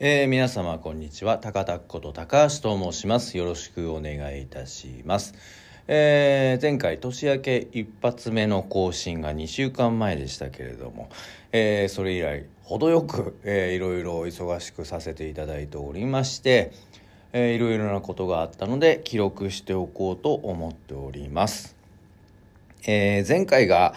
えー、皆様こんにちは。高田こと高橋と申します。よろしくお願いいたします。えー、前回年明け一発目の更新が2週間前でしたけれども、えー、それ以来程よく、えー、いろいろ忙しくさせていただいておりまして、えー、いろいろなことがあったので記録しておこうと思っております、え、前回が、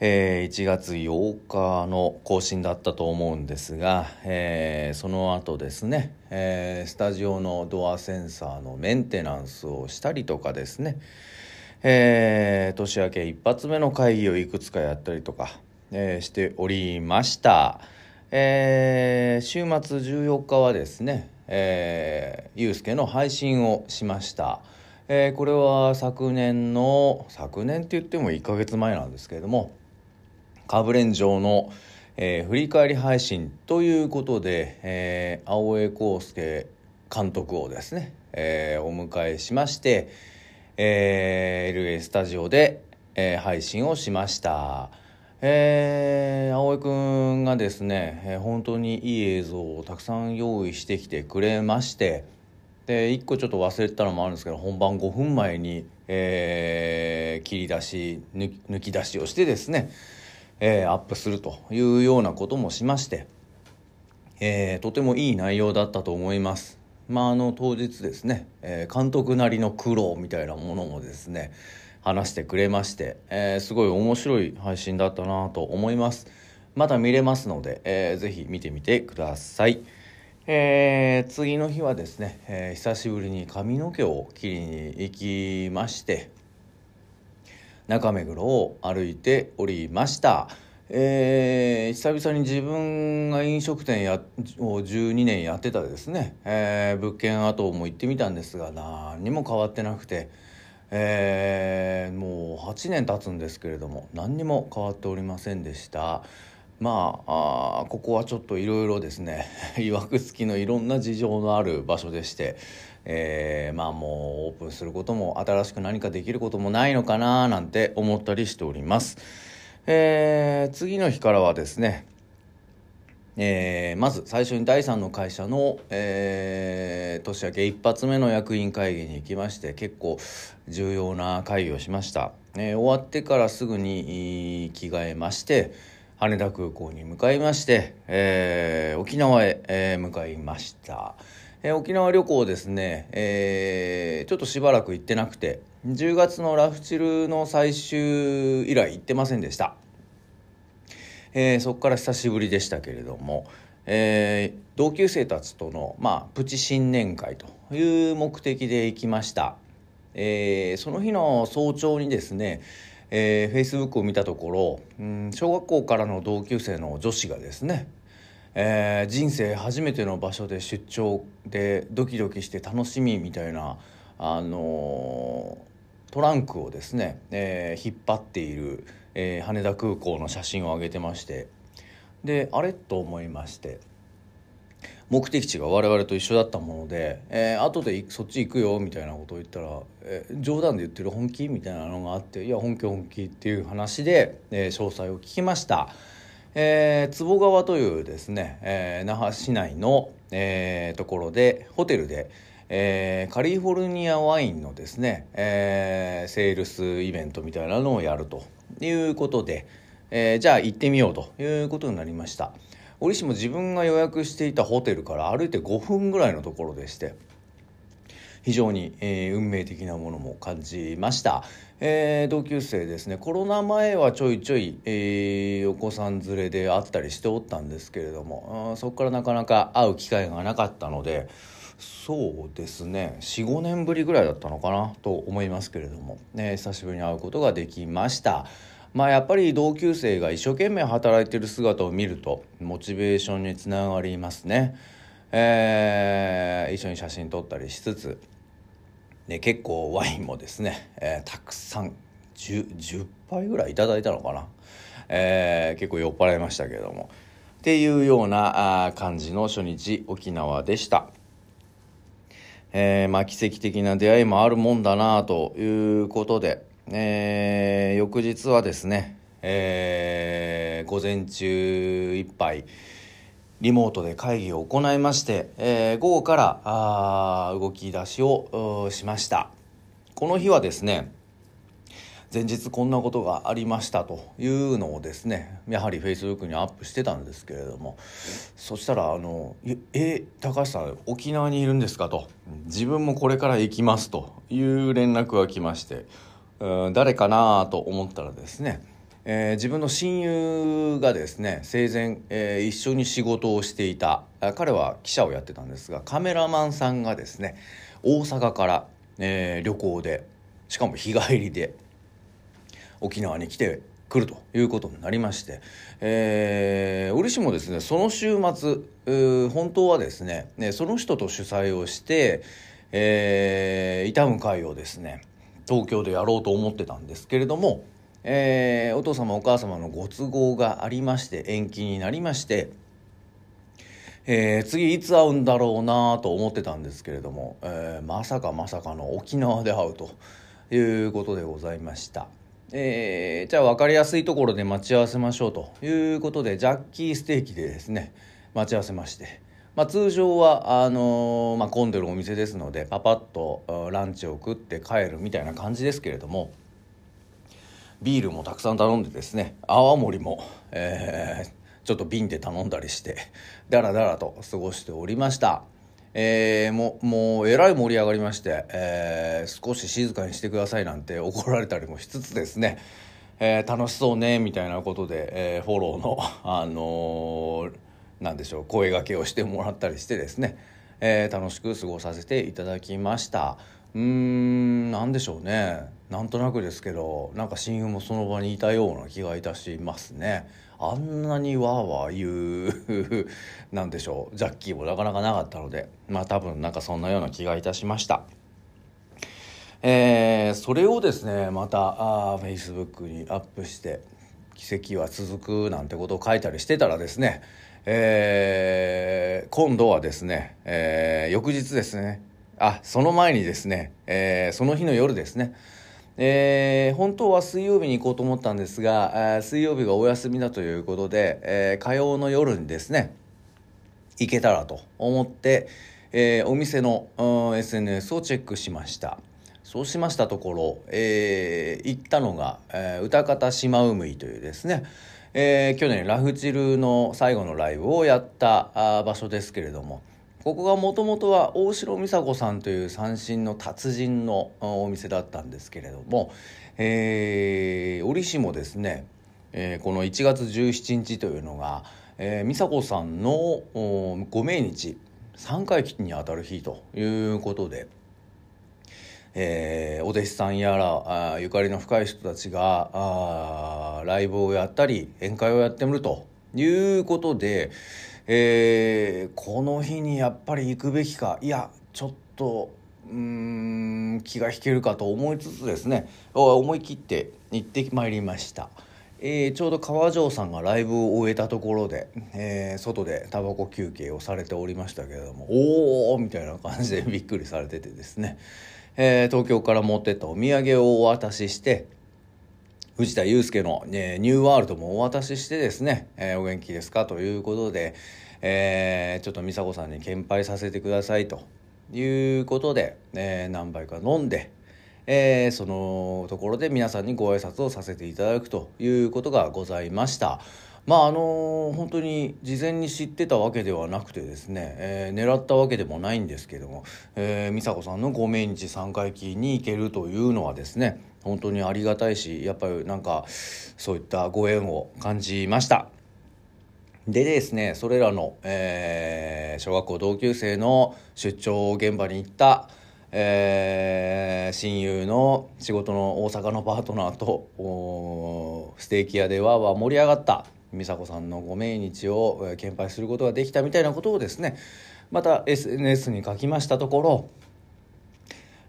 えー、1月8日の更新だったと思うんですが、えー、その後ですね、えー、スタジオのドアセンサーのメンテナンスをしたりとかですね、えー、年明け一発目の会議をいくつかやったりとか、えー、しておりました、えー、週末14日はですね、えー、ゆうすけの配信をしました。えー、これは昨年の昨年って言っても1ヶ月前なんですけれどもカブレン上の、えー、振り返り配信ということで、えー、青江康介監督をですね、えー、お迎えしまして、えー、LA スタジオで、えー、配信をしました。えー、青江くんがですね、えー、本当にいい映像をたくさん用意してきてくれましてで1個ちょっと忘れてたのもあるんですけど本番5分前に、えー、切り出し抜き出しをしてですねえー、アップするというようなこともしまして、えー、とてもいい内容だったと思います。まあ、あの当日ですね、えー、監督なりの苦労みたいなものもですね話してくれまして、えー、すごい面白い配信だったなと思いますまだ見れますので、えー、ぜひ見てみてください、えー、次の日はですね、えー、久しぶりに髪の毛を切りに行きまして中目黒を歩いておりました。えー、久々に自分が飲食店やを12年やってたですね、えー、物件跡も行ってみたんですが何にも変わってなくて、えー、もう8年経つんですけれども何にも変わっておりませんでした。まああここはちょっといろいろですね いわくつきのいろんな事情のある場所でして、えー、まあもうオープンすることも新しく何かできることもないのかななんて思ったりしております。えー、次の日からはですね、えー、まず最初に第3の会社の、えー、年明け一発目の役員会議に行きまして結構重要な会議をしました、えー、終わってからすぐに着替えまして羽田空港に向かいまして、え、沖縄へ、え、向かいました。えー、沖縄旅行ですね、えー、ちょっとしばらく行ってなくて10月のラフチルの最終以来行ってませんでした、えー、そこから久しぶりでしたけれども、えー、同級生たちとの、まあ、プチ新年会という目的で行きました、えー、その日の早朝にですねえー、Facebook を見たところ、うん、小学校からの同級生の女子がですねえー、人生初めての場所で出張でドキドキして楽しみみたいな、あのー、トランクをですね、えー、引っ張っている、え羽田空港の写真を上げてましてであれと思いまして目的地が我々と一緒だったもので、えー、後でそっち行くよみたいなことを言ったら、えー、冗談で言ってる本気みたいなのがあっていや本気本気っていう話で、えー、詳細を聞きました。えー、坪川というですね、えー、那覇市内の、えー、ところでホテルで、えー、カリフォルニアワインのですね、えー、セールスイベントみたいなのをやるということで、えー、じゃあ行ってみようということになりました。折しも自分が予約していたホテルから歩いて5分ぐらいのところでして非常に、えー、運命的なものも感じました、えー、同級生ですねコロナ前はちょいちょい、えー、お子さん連れで会ったりしておったんですけれどもそこからなかなか会う機会がなかったのでそうですね45年ぶりぐらいだったのかなと思いますけれども、ね、久しぶりに会うことができました。まあやっぱり同級生が一生懸命働いてる姿を見るとモチベーションにつながりますね。えー、一緒に写真撮ったりしつつで結構ワインもですね、えー、たくさん 10, 10杯ぐらいいただいたのかな、えー、結構酔っ払いましたけれどもっていうようなあ感じの初日沖縄でした。えー、まあ奇跡的な出会いもあるもんだなということで、えー、翌日はですね、えー、午前中いっぱいリモートで会議を行いまして、えー、午後からあ動き出しをしましたこの日はですね前日こんなことがありましたというのをですねやはりフェイスブックにアップしてたんですけれどもそしたらあの「え高橋さん沖縄にいるんですか?」と「自分もこれから行きます」という連絡が来まして誰かなと思ったらですねえー、自分の親友がですね生前、えー、一緒に仕事をしていた彼は記者をやってたんですがカメラマンさんがですね大阪から、えー、旅行でしかも日帰りで沖縄に来てくるということになりまして、えー、折しもですね。その週末本当はですねねその人と主催をして、えー、痛む会をですね東京でやろうと思ってたんですけれども、えー、お父様お母様のご都合がありまして延期になりまして、えー、次いつ会うんだろうなと思ってたんですけれども、えー、まさかまさかの沖縄で会うということでございました。えー、じゃあ分かりやすいところで待ち合わせましょうということでジャッキーステーキでですね待ち合わせまして、まあ、通常はあのー、まあ、混んでるお店ですのでパパッとランチを食って帰るみたいな感じですけれどもビールもたくさん頼んでですね泡盛も、えー、ちょっと瓶で頼んだりしてダラダラと過ごしておりました。えー、ももうえらい盛り上がりまして、えー、少し静かにしてくださいなんて怒られたりもしつつですね、えー、楽しそうねみたいなことで、えフォローの、あのなんでしょう声がけをしてもらったりしてですね、え楽しく過ごさせていただきました。うーん何でしょうねなんとなくですけどなんか親友もその場にいたような気がいたしますね。あんなにわーわー言う なんでしょう。ジャッキーもなかなかなかったので。まあ多分なんかそんなような気がいたしました。えー、それをですねまたあ Facebook にアップして奇跡は続くなんてことを書いたりしてたらですねえー、今度はですね、えー、翌日ですね。あその前にですね、えー、その日の夜ですね。えー、本当は水曜日に行こうと思ったんですが、え水曜日がお休みだということで、えー、火曜の夜にですね、行けたらと思って、えー、お店の、うん SNS をチェックしました。そうしましたところ、えー、行ったのが、えー、歌方島海というですね、えー、去年ラフチルの最後のライブをやったあ場所ですけれども、ここがもともとは大城美佐子さんという三振の達人のお店だったんですけれども、えー、折しもですね、えー、この1月17日というのが、えー、美佐子さんのご命日3回忌にあたる日ということで、えー、お弟子さんやらあゆかりの深い人たちがあライブをやったり宴会をやってみるということで、えー、この日にやっぱり行くべきか。いやちょっとうん気が引けるかと思いつつですね。思い切って行ってまいりました。えー、ちょうど川城さんがライブを終えたところで、えー、外でタバコ休憩をされておりましたけれどもおおみたいな感じでびっくりされててですね、えー、東京から持ってったお土産をお渡しして藤田祐介の、ね、ニューワールドもお渡ししてですね、えー、お元気ですかということで、えー、ちょっと美佐子さんに献杯させてくださいということで、えー、何杯か飲んで、えー、そのところで皆さんにご挨拶をさせていただくということがございました。まああの本当に事前に知ってたわけではなくてですね、えー、狙ったわけでもないんですけども、えー、美佐子さんのご命日3回忌に行けるというのはですね本当にありがたいしやっぱりなんかそういったご縁を感じました。でですねそれらの、えー、小学校同級生の出張現場に行った、えー、親友の仕事の大阪のパートナーとステーキ屋でわーわ盛り上がった美佐子さんのご命日を献杯することができたみたいなことをですねまた SNS に書きましたところ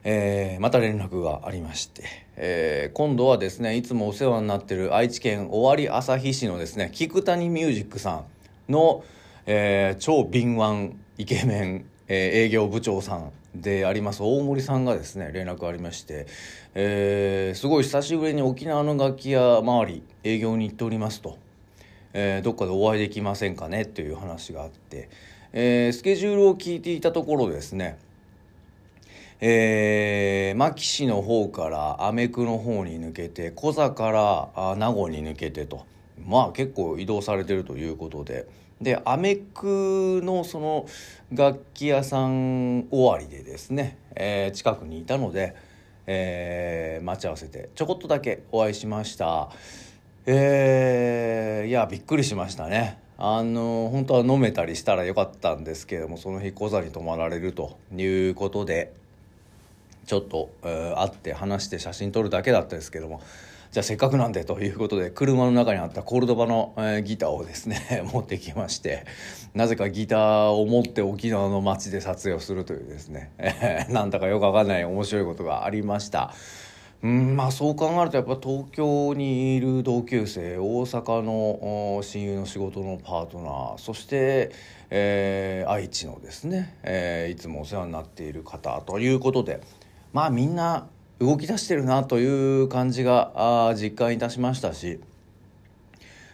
えー、また連絡がありまして、えー、今度はですねいつもお世話になってる愛知県尾張旭市のですね菊谷ミュージックさんの、えー、超敏腕イケメン、え営業部長さんであります大森さんがですね連絡ありまして、えすごい久しぶりに沖縄の楽器屋周り営業に行っておりますと。えー、どっかでお会いできませんかねっていう話があって、えー、スケジュールを聞いていたところですねえー、牧市の方からアメクの方に抜けてコザから名護に抜けてと。まあ結構移動されてるということで。でアメクのその楽器屋さん終わりでですね、えー、近くにいたので、えー、待ち合わせてちょこっとだけお会いしました。えー、いやびっくりしましたね。あの本当は飲めたりしたらよかったんですけれどもその日小座に泊まられるということで。ちょっと、えー、会って話して写真撮るだけだったですけどもじゃあせっかくなんでということで車の中にあったコルドバの、えー、ギターをですね 持ってきましてなぜかギターを持って沖縄の街で撮影をするというですね、えー、なんだかよくわかんない面白いことがありました。うんまあそう考えるとやっぱ東京にいる同級生大阪の親友の仕事のパートナーそして、えー、愛知のですね、えー、いつもお世話になっている方ということでまあみんな動き出してるなという感じがあ実感いたしましたし。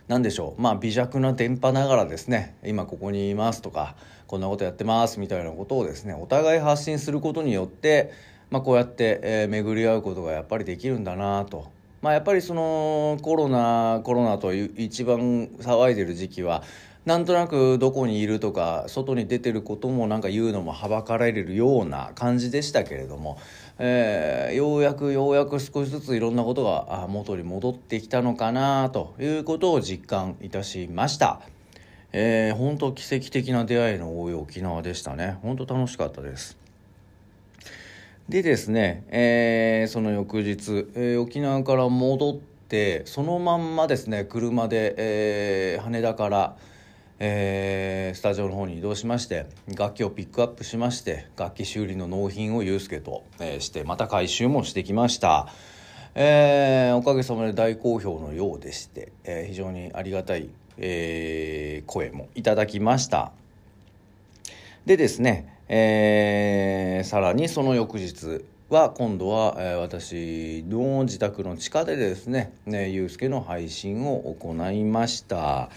何でしょう。まあ微弱な電波ながらですね。今ここにいますとかこんなことやってますみたいなことをですねお互い発信することによって、まあ、こうやって、えー、巡り合うことがやっぱりできるんだなと。まあ、やっぱりそのコロナコロナという一番騒いでる時期はなんとなくどこにいるとか外に出てることもなんか言うのもはばかられるような感じでしたけれども、えー、ようやくようやく少しずついろんなことが元に戻ってきたのかなということを実感いたしました。えー、本当奇跡的な出会いの多い沖縄でしたね。本当楽しかったです。でですね、えー、その翌日、えー、沖縄から戻ってそのまんまですね車で、えー、羽田からえー、スタジオの方に移動しまして楽器をピックアップしまして楽器修理の納品をユうスケと、えー、してまた回収もしてきました、えー、おかげさまで大好評のようでして、え非常にありがたい、え声もいただきましたでですね、えさらにその翌日は今度は、え私の自宅の地下でですねねゆうすけの配信を行いました。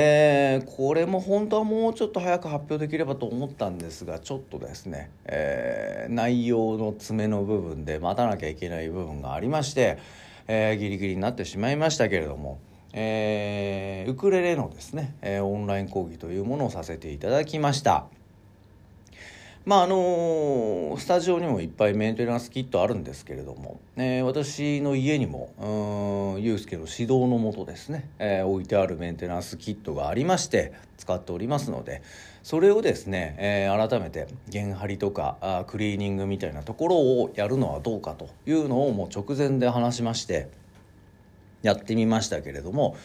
えー、これも本当はもうちょっと早く発表できればと思ったんですがちょっとですね、えー、内容の詰めの部分で待たなきゃいけない部分がありまして、えー、ギリギリになってしまいましたけれども、えウクレレのですね、えオンライン講義というものをさせていただきました。まああのスタジオにもいっぱいメンテナンスキットあるんですけれども、えー、私の家にもユうスケの指導のもとですね、えー、置いてあるメンテナンスキットがありまして使っておりますのでそれをですね、えー、改めて弦張りとかあクリーニングみたいなところをやるのはどうかというのをもう直前で話しましてやってみましたけれども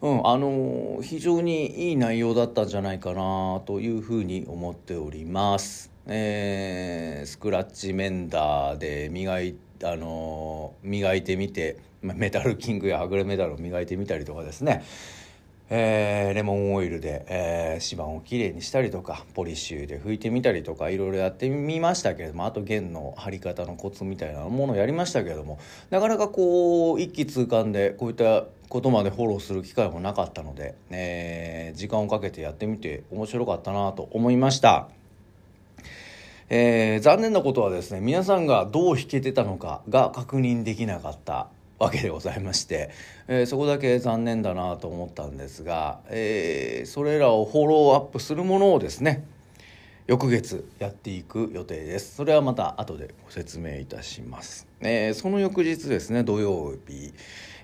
うん、あの非常にいい内容だったんじゃないかなというふうに思っております。えー、スクラッチメンダーで磨いあの磨いてみてメタルキングやはぐれメダルを磨いてみたりとかですね、えー、レモンオイルで、えー、指板をきれいにしたりとかポリッシュで拭いてみたりとかいろいろやってみましたけれどもあと弦の張り方のコツみたいなものをやりましたけれどもなかなかこう一気通貫でこういったことまでフォローする機会もなかったので、えー、時間をかけてやってみて面白かったなと思いました。えー、残念なことはですね皆さんがどう弾けてたのかが確認できなかったわけでございまして、えー、そこだけ残念だなと思ったんですが、えー、それらをフォローアップするものをですね翌月やっていく予定ですそれはまた後でご説明いたします、えー、その翌日ですね土曜日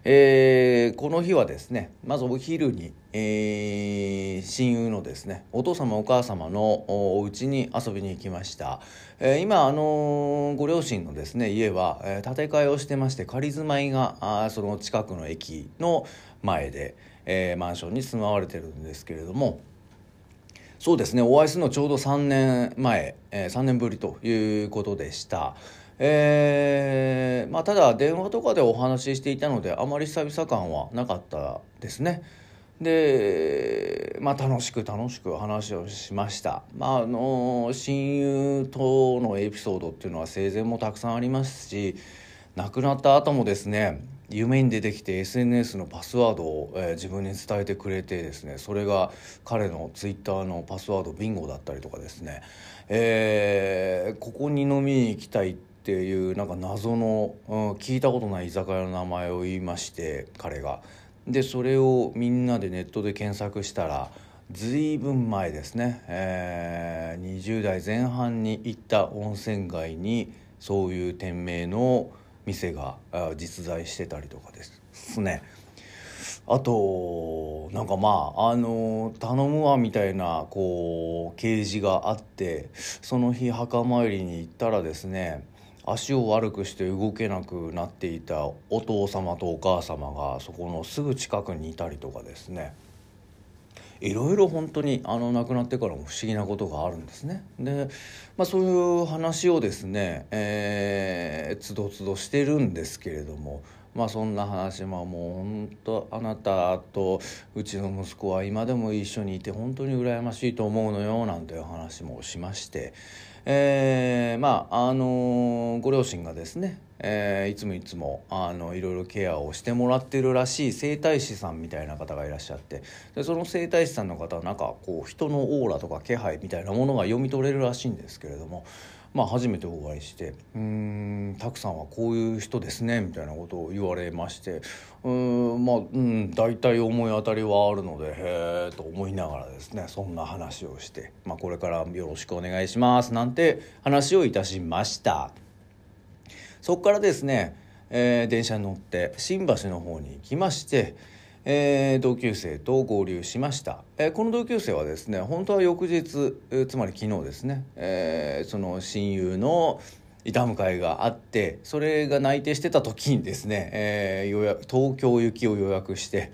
えー、この日はですねまずお昼に、えー、親友のですねお父様お母様のお家に遊びに行きました、えー、今あのご両親のですね家は、え建て替えをしてまして仮住まいがあその近くの駅の前で、えマンションに住まわれてるんですけれどもそうですねお会いするのちょうど3年前、え3年ぶりということでした。えー、まあ、ただ電話とかでお話ししていたのであまり久々感はなかったですね。で、まあ、楽しく楽しく話をしました。まあ、あの親友とのエピソードっていうのは生前もたくさんありますし亡くなった後もですね夢に出てきて SNS のパスワードを、えー、自分に伝えてくれてですねそれが彼のツイッターのパスワードビンゴだったりとかですね、えー、ここに飲みに行きたいってていうなんか謎の、うん、聞いたことない居酒屋の名前を言いまして彼が。でそれをみんなでネットで検索したら随分前ですね、えー、20代前半に行った温泉街にそういう店名の店が実在してたりとかですねあとなんかまああの頼むわみたいなこう掲示があってその日墓参りに行ったらですね足を悪くして動けなくなっていたお父様とお母様がそこのすぐ近くにいたりとかですねいろいろ本当にあの亡くなってからも不思議なことがあるんですね。で、まあ、そういう話をですね、えー、つどつどしてるんですけれども。まあそんな話はもう本当あなたとうちの息子は今でも一緒にいて本当に羨ましいと思うのよなんていう話もしまして、えー、まああのご両親がですね、えー、いつもいつもあのいろいろケアをしてもらってるらしい整体師さんみたいな方がいらっしゃってでその整体師さんの方はなんかこう人のオーラとか気配みたいなものが読み取れるらしいんですけれどもまあ、初めてお会いして「うんたくさんはこういう人ですね」みたいなことを言われましてうんまあうん大体思い当たりはあるのでへえと思いながらですねそんな話をして、まあ、これからよろしくお願いしますなんて話をいたしました。そこからですね、えー、電車に乗って新橋の方に行きましてえー、同級生と合流しました、えー、この同級生はですね本当は翌日、えー、つまり昨日ですね、えー、その親友の板迎えがあってそれが内定してた時にですね、えー、東京行きを予約して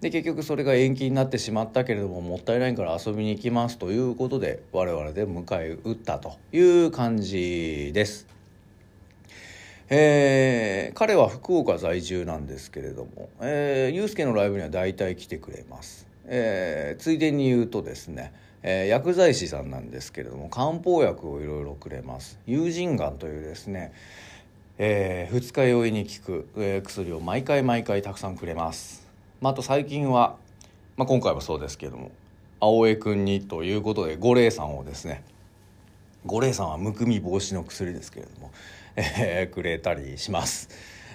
で結局それが延期になってしまったけれどももったいないから遊びに行きますということで我々で迎え撃ったという感じです。えー、彼は福岡在住なんですけれども、えー、ユースケのライブには大体来てくれます、えー、ついでに言うとですね、えー、薬剤師さんなんですけれども漢方薬をいろいろくれます。友人丸というですね、えー、二日酔いに効く、えー、薬を毎回毎回たくさんくれます、まあ、あと最近は、まあ、今回もそうですけども青江君にということで五苓散をですね五苓散はむくみ防止の薬ですけれどもえー、くれたりします。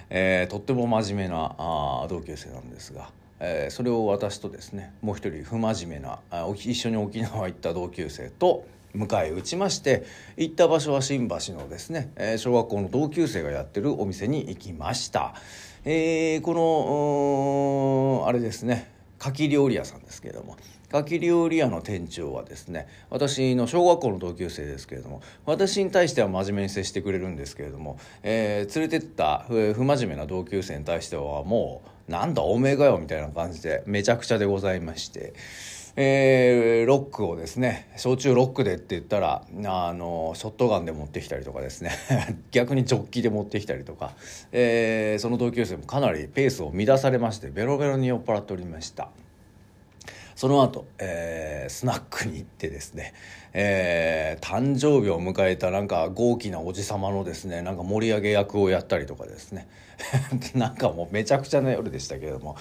えー、とっても真面目なあ同級生なんですが、えー、それを私とですねもう一人不真面目なあ一緒に沖縄行った同級生と迎え撃ちまして行った場所は新橋のですね、えー、小学校の同級生がやってるお店に行きました。えー、このあれですね牡蠣料理屋さんですけれども牡蠣料理屋の店長はですね私の小学校の同級生ですけれども私に対しては真面目に接してくれるんですけれども、えー、連れてった不真面目な同級生に対してはもうなんだおめえがよみたいな感じでめちゃくちゃでございまして。えー、ロックをですね焼酎ロックでって言ったらあのショットガンで持ってきたりとかですね 逆にジョッキで持ってきたりとか、えー、その同級生もかなりペースを乱されましてベロベロに酔っ払っておりました。その後、えー、スナックに行ってですね、えー、誕生日を迎えたなんか豪気なおじ様のですねなんか盛り上げ役をやったりとかですね。なんかもうめちゃくちゃな夜でしたけれども。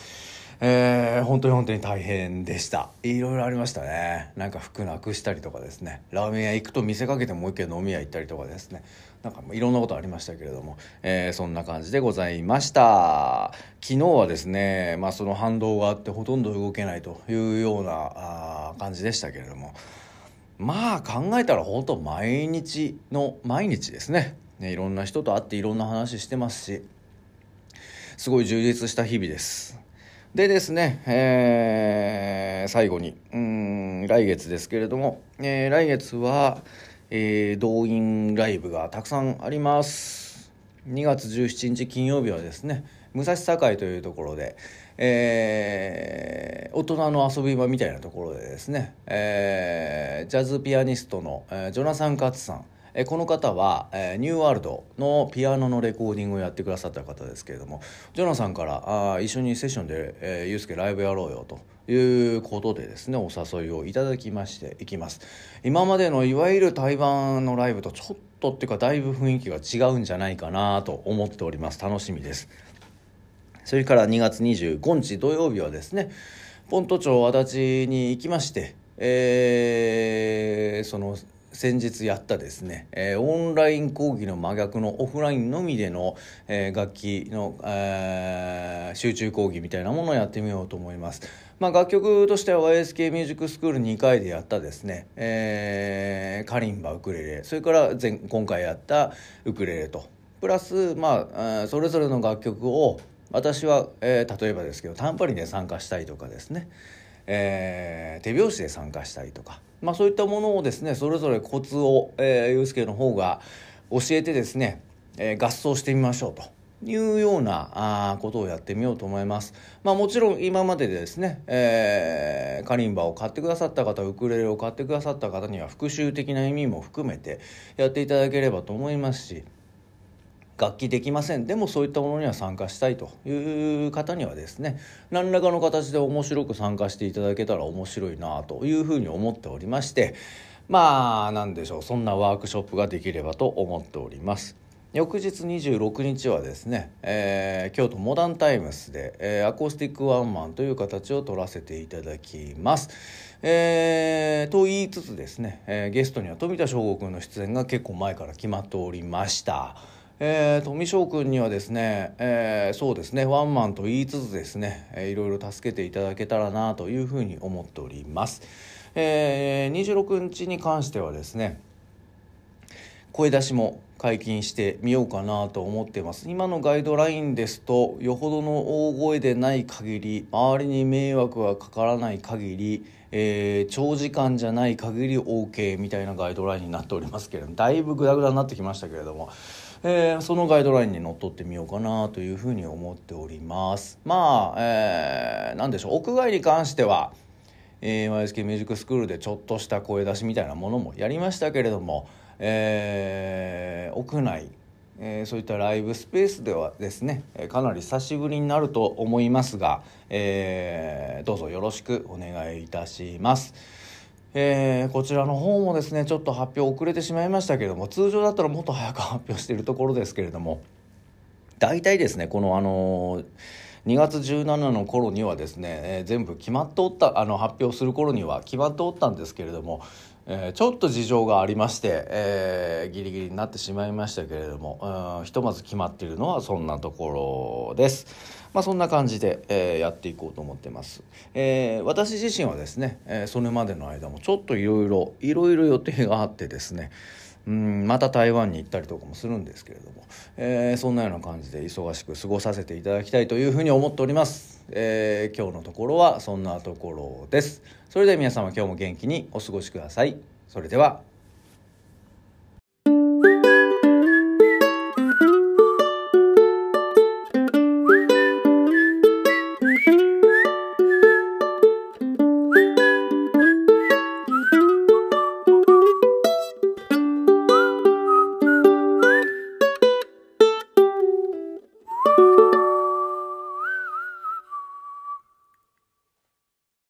えー、本当に本当に大変でした。いろいろありましたね。なんか服なくしたりとかですね。ラーメン屋行くと見せかけてもう一軒飲み屋行ったりとかですね。なんかいろんなことありましたけれども、えー、そんな感じでございました。昨日はですね、まあ、その反動があってほとんど動けないというようなあ感じでしたけれどもまあ考えたら本当毎日の毎日ですね。ねいろんな人と会っていろんな話してますしすごい充実した日々です。でですね、えー、最後に、うん、来月ですけれども、えー、来月は、えー、動員ライブがたくさんあります。2月17日金曜日はですね、武蔵境というところで、えー、大人の遊び場みたいなところでですね、えー、ジャズピアニストの、えー、ジョナサン・カツさん、えこの方は、えニューワールドのピアノのレコーディングをやってくださった方ですけれどもジョナさんからあ一緒にセッションで、えー、ユースケライブやろうよということでですねお誘いをいただきましていきます。今までのいわゆる対バンのライブとちょっとっていうかだいぶ雰囲気が違うんじゃないかなと思っております。楽しみです。それから2月25日土曜日はですねポント町足立に行きまして、えー、その先日やったですね、えー、オンライン講義の真逆のオフラインのみでの、えー、楽器の、えー、集中講義みたいなものをやってみようと思います。まあ、楽曲としては YSK ミュージックスクール2回でやったですね、えー、カリンバウクレレそれから前今回やったウクレレとプラス、まあ、それぞれの楽曲を私は、えー、例えばですけどタンパリンで参加したいとかですね、えー、手拍子で参加したりとか、まあ、そういったものをですねそれぞれコツを、えー、ユースケの方が教えてですね、えー、合奏してみましょうと。いうようなあことをやってみようと思います。まあもちろん今まででですね、えー、カリンバを買ってくださった方、ウクレレを買ってくださった方には復習的な意味も含めてやっていただければと思いますし、楽器できませんでもそういったものには参加したいという方にはですね何らかの形で面白く参加していただけたら面白いなというふうに思っておりましてまあ何でしょうそんなワークショップができればと思っております。翌日26日はですね、えー、京都モダンタイムスで、えー、アコースティックワンマンという形を取らせていただきます。えー、と言いつつですね、えー、ゲストには富田翔吾君の出演が結構前から決まっておりました。えー、富翔君にはですね、えー、そうですねワンマンと言いつつですね、えー、いろいろ助けていただけたらなというふうに思っております。えー、26日に関してはですね声出しも解禁してみようかなと思ってます今のガイドラインですとよほどの大声でない限り周りに迷惑がかからない限り、えー、長時間じゃない限り OK みたいなガイドラインになっておりますけれどもだいぶグダグダになってきましたけれども、えー、そのガイドラインにのっとってみようかなというふうに思っておりますまあ、えー、何でしょう屋外に関してはえー、YSK ミュージックスクールでちょっとした声出しみたいなものもやりましたけれどもえー、屋内、えー、そういったライブスペースではですねかなり久しぶりになると思いますが、えー、どうぞよろしくお願いいたします。えー、こちらの方もですねちょっと発表遅れてしまいましたけども通常だったらもっと早く発表しているところですけれども大体ですねこのあのー2月17の頃にはですね、えー、全部決まっておったあの発表する頃には決まっておったんですけれども、えー、ちょっと事情がありまして、えー、ギリギリになってしまいましたけれども、うん、ひとまず決まっているのはそんなところです。まあ、そんな感じで、えー、やっていこうと思ってます。えー、私自身はですね、えー、それまでの間もちょっといろいろいろいろ予定があってですね、うんまた台湾に行ったりとかもするんですけれども、えー、そんなような感じで忙しく過ごさせていただきたいというふうに思っております、えー、今日のところはそんなところです。それでは皆様今日も元気にお過ごしください。それでは。